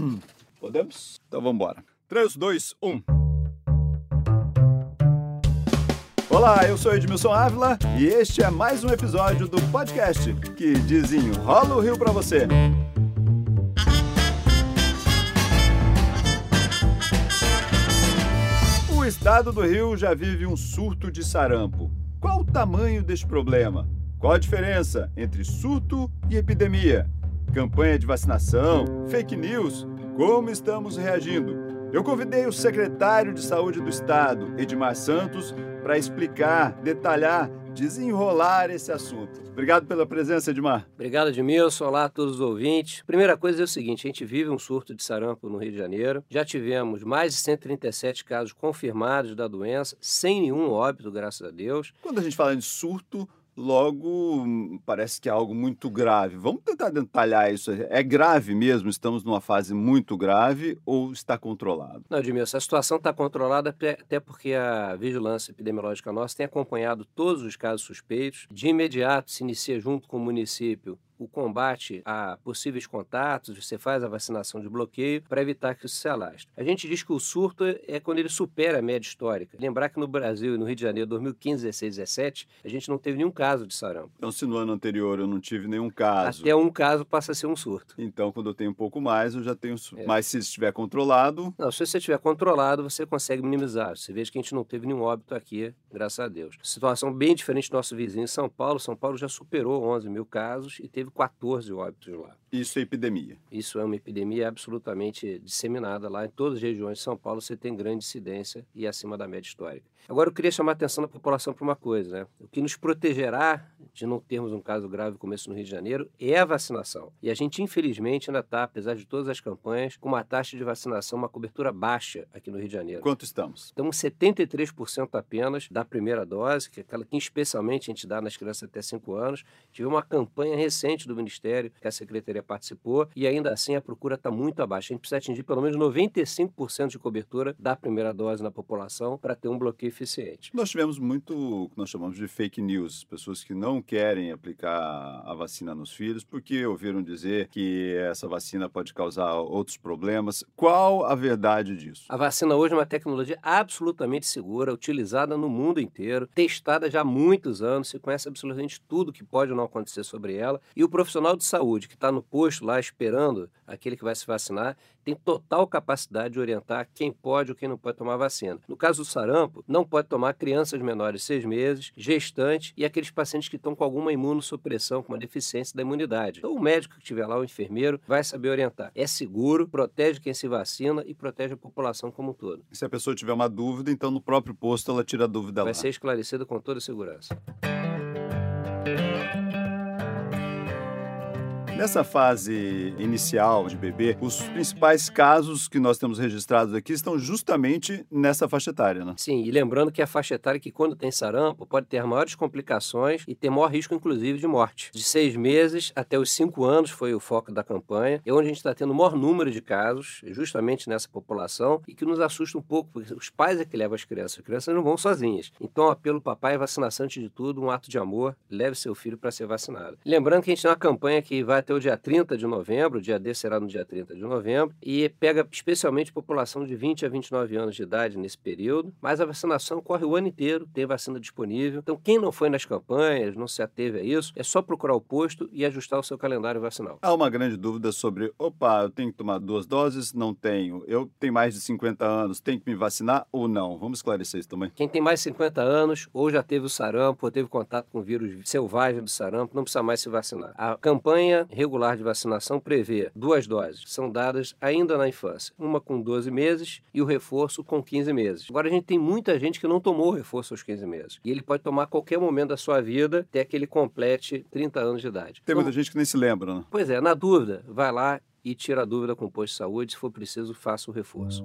Podemos? Então vamos embora. 3, 2, 1. Olá, eu sou Edmilson Ávila e este é mais um episódio do podcast que desenrola o Rio para você. O estado do Rio já vive um surto de sarampo. Qual o tamanho deste problema? Qual a diferença entre surto e epidemia? Campanha de vacinação? Fake news? Como estamos reagindo? Eu convidei o secretário de Saúde do Estado, Edmar Santos, para explicar, detalhar, desenrolar esse assunto. Obrigado pela presença, Edmar. Obrigado, Edmilson. Olá a todos os ouvintes. Primeira coisa é o seguinte: a gente vive um surto de sarampo no Rio de Janeiro. Já tivemos mais de 137 casos confirmados da doença, sem nenhum óbito, graças a Deus. Quando a gente fala de surto, logo parece que é algo muito grave. Vamos tentar detalhar isso. É grave mesmo? Estamos numa fase muito grave ou está controlado? Não, Edmilson, a situação está controlada até porque a vigilância epidemiológica nossa tem acompanhado todos os casos suspeitos. De imediato se inicia junto com o município o combate a possíveis contatos, você faz a vacinação de bloqueio para evitar que isso se alastre. A gente diz que o surto é quando ele supera a média histórica. Lembrar que no Brasil e no Rio de Janeiro, 2015, 16, 17, a gente não teve nenhum caso de sarampo. Então, se no ano anterior eu não tive nenhum caso. Até um caso passa a ser um surto. Então, quando eu tenho um pouco mais, eu já tenho. É. Mas se estiver controlado. Não, se você estiver controlado, você consegue minimizar. Você veja que a gente não teve nenhum óbito aqui, graças a Deus. Situação bem diferente do nosso vizinho São Paulo. São Paulo já superou 11 mil casos e teve 14 óbitos lá. Isso é epidemia? Isso é uma epidemia absolutamente disseminada lá. Em todas as regiões de São Paulo você tem grande incidência e acima da média histórica. Agora eu queria chamar a atenção da população para uma coisa, né? O que nos protegerá de não termos um caso grave como esse no Rio de Janeiro é a vacinação. E a gente, infelizmente, ainda está, apesar de todas as campanhas, com uma taxa de vacinação, uma cobertura baixa aqui no Rio de Janeiro. Quanto estamos? Estamos 73% apenas da primeira dose, que é aquela que especialmente a gente dá nas crianças até 5 anos. Tive uma campanha recente do Ministério, que a Secretaria participou, e ainda assim a procura está muito abaixo. A gente precisa atingir pelo menos 95% de cobertura da primeira dose na população para ter um bloqueio eficiente. Nós tivemos muito o que nós chamamos de fake news, pessoas que não querem aplicar a vacina nos filhos porque ouviram dizer que essa vacina pode causar outros problemas. Qual a verdade disso? A vacina hoje é uma tecnologia absolutamente segura, utilizada no mundo inteiro, testada já há muitos anos, se conhece absolutamente tudo que pode ou não acontecer sobre ela, e o profissional de saúde que está no posto lá esperando aquele que vai se vacinar, tem total capacidade de orientar quem pode ou quem não pode tomar vacina. No caso do sarampo, não pode tomar crianças menores de seis meses, gestantes e aqueles pacientes que estão com alguma imunossupressão, com uma deficiência da imunidade. Então, o médico que estiver lá, o enfermeiro, vai saber orientar. É seguro, protege quem se vacina e protege a população como um todo. Se a pessoa tiver uma dúvida, então no próprio posto ela tira a dúvida vai lá. Vai ser esclarecida com toda segurança. Nessa fase inicial de bebê, os principais casos que nós temos registrados aqui estão justamente nessa faixa etária, né? Sim, e lembrando que a faixa etária que quando tem sarampo pode ter maiores complicações e ter maior risco, inclusive, de morte. De seis meses até os cinco anos foi o foco da campanha, é onde a gente está tendo o maior número de casos, justamente nessa população, e que nos assusta um pouco, porque os pais é que levam as crianças, as crianças não vão sozinhas. Então, apelo papai, vacinação antes de tudo, um ato de amor, leve seu filho para ser vacinado. Lembrando que a gente tem uma campanha que vai até o dia 30 de novembro, o dia D será no dia 30 de novembro, e pega especialmente população de 20 a 29 anos de idade nesse período, mas a vacinação corre o ano inteiro, tem vacina disponível. Então, quem não foi nas campanhas, não se ateve a isso, é só procurar o posto e ajustar o seu calendário vacinal. Há uma grande dúvida sobre, opa, eu tenho que tomar duas doses? Não tenho. Eu tenho mais de 50 anos, tenho que me vacinar ou não? Vamos esclarecer isso também. Quem tem mais de 50 anos, ou já teve o sarampo, ou teve contato com o vírus selvagem do sarampo, não precisa mais se vacinar. A campanha regular de vacinação prevê duas doses, são dadas ainda na infância, uma com 12 meses e o reforço com 15 meses. Agora a gente tem muita gente que não tomou o reforço aos 15 meses. E ele pode tomar a qualquer momento da sua vida até que ele complete 30 anos de idade. Tem então, muita gente que nem se lembra, né? Pois é, na dúvida, vai lá e tira a dúvida com o posto de saúde. Se for preciso, faça o reforço.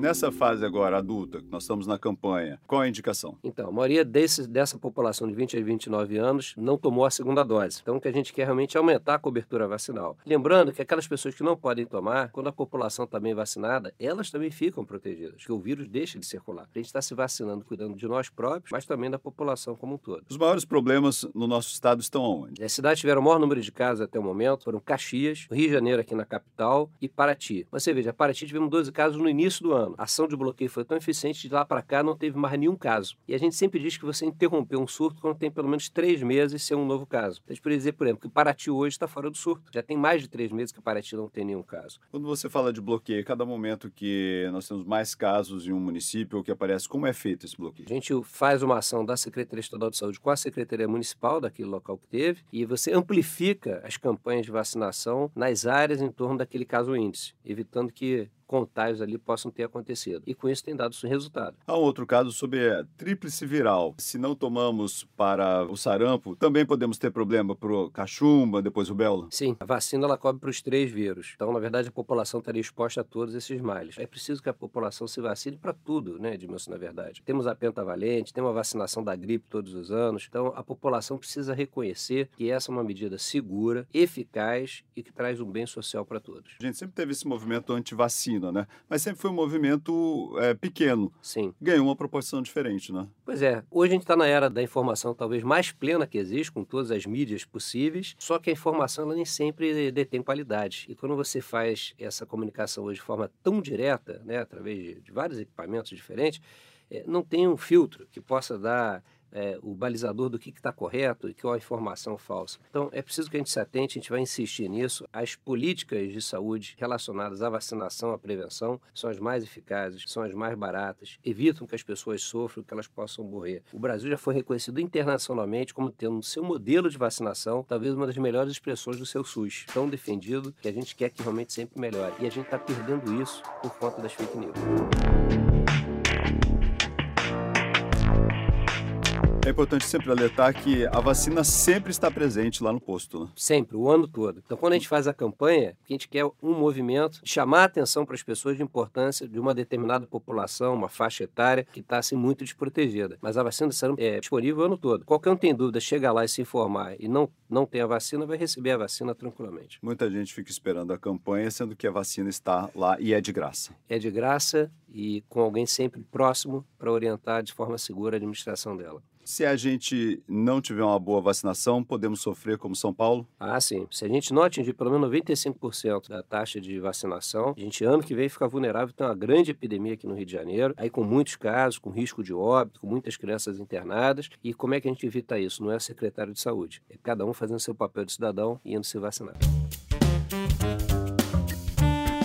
Nessa fase agora adulta, nós estamos na campanha, qual a indicação? Então, a maioria desse, dessa população de 20 a 29 anos não tomou a segunda dose. Então, o que a gente quer realmente é aumentar a cobertura vacinal. Lembrando que aquelas pessoas que não podem tomar, quando a população está bem vacinada, elas também ficam protegidas, que o vírus deixa de circular. A gente está se vacinando, cuidando de nós próprios, mas também da população como um todo. Os maiores problemas no nosso estado estão onde? As cidades tiveram o maior número de casos até o momento foram Caxias, Rio de Janeiro aqui na capital e Paraty. Você veja, Paraty tivemos 12 casos no início do ano. A ação de bloqueio foi tão eficiente de lá para cá não teve mais nenhum caso. E a gente sempre diz que você interrompeu um surto quando tem pelo menos três meses sem um novo caso. A gente poderia dizer, por exemplo, que Paraty hoje está fora do surto. Já tem mais de três meses que Paraty não tem nenhum caso. Quando você fala de bloqueio, cada momento que nós temos mais casos em um município, o que aparece, como é feito esse bloqueio? A gente faz uma ação da Secretaria Estadual de Saúde com a Secretaria Municipal daquele local que teve e você amplifica as campanhas de vacinação nas áreas em torno daquele caso índice, evitando que contágios ali possam ter acontecido. E com isso tem dado resultado. Há um outro caso sobre a tríplice viral. Se não tomamos para o sarampo, também podemos ter problema para o cachumba, depois rubéola? Sim, a vacina ela cobre para os três vírus. Então, na verdade, a população estaria exposta a todos esses males. É preciso que a população se vacine para tudo, né, Edmilson, na verdade. Temos a pentavalente, temos a vacinação da gripe todos os anos. Então, a população precisa reconhecer que essa é uma medida segura, eficaz e que traz um bem social para todos. A gente sempre teve esse movimento anti-vacina né? Mas sempre foi um movimento é, pequeno. Sim. Ganhou uma proporção diferente, né? Pois é. Hoje a gente está na era da informação talvez mais plena que existe, com todas as mídias possíveis, só que a informação ela nem sempre detém qualidade. E quando você faz essa comunicação hoje de forma tão direta, né, através de, de vários equipamentos diferentes, é, não tem um filtro que possa dar é, o balizador do que está correto e qual a informação falsa. Então, é preciso que a gente se atente, a gente vai insistir nisso. As políticas de saúde relacionadas à vacinação, à prevenção, são as mais eficazes, são as mais baratas, evitam que as pessoas sofram, que elas possam morrer. O Brasil já foi reconhecido internacionalmente como tendo no seu modelo de vacinação, talvez uma das melhores expressões do seu SUS, tão defendido que a gente quer que realmente sempre melhore. E a gente está perdendo isso por conta das fake news. É importante sempre alertar que a vacina sempre está presente lá no posto. Né? Sempre, o ano todo. Então, quando a gente faz a campanha, a gente quer um movimento, chamar a atenção para as pessoas de importância de uma determinada população, uma faixa etária que está assim, muito desprotegida. Mas a vacina é disponível o ano todo. Qualquer um tem dúvida, chega lá e se informar e não, não tem a vacina, vai receber a vacina tranquilamente. Muita gente fica esperando a campanha, sendo que a vacina está lá e é de graça. É de graça e com alguém sempre próximo para orientar de forma segura a administração dela. Se a gente não tiver uma boa vacinação, podemos sofrer como São Paulo? Ah, sim. Se a gente não atingir pelo menos 95% da taxa de vacinação, a gente ano que vem fica vulnerável. Tem uma grande epidemia aqui no Rio de Janeiro, aí com muitos casos, com risco de óbito, com muitas crianças internadas. E como é que a gente evita isso? Não é o secretário de saúde. É cada um fazendo seu papel de cidadão e indo se vacinar.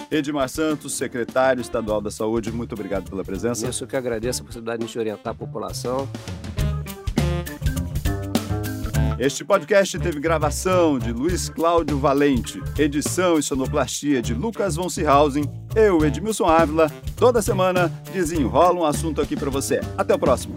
Edmar Santos, secretário estadual da Saúde, muito obrigado pela presença. Isso que agradeço a possibilidade de a orientar a população. Este podcast teve gravação de Luiz Cláudio Valente, edição e sonoplastia de Lucas von Seehausen, eu, Edmilson Ávila, toda semana desenrola um assunto aqui para você. Até o próximo.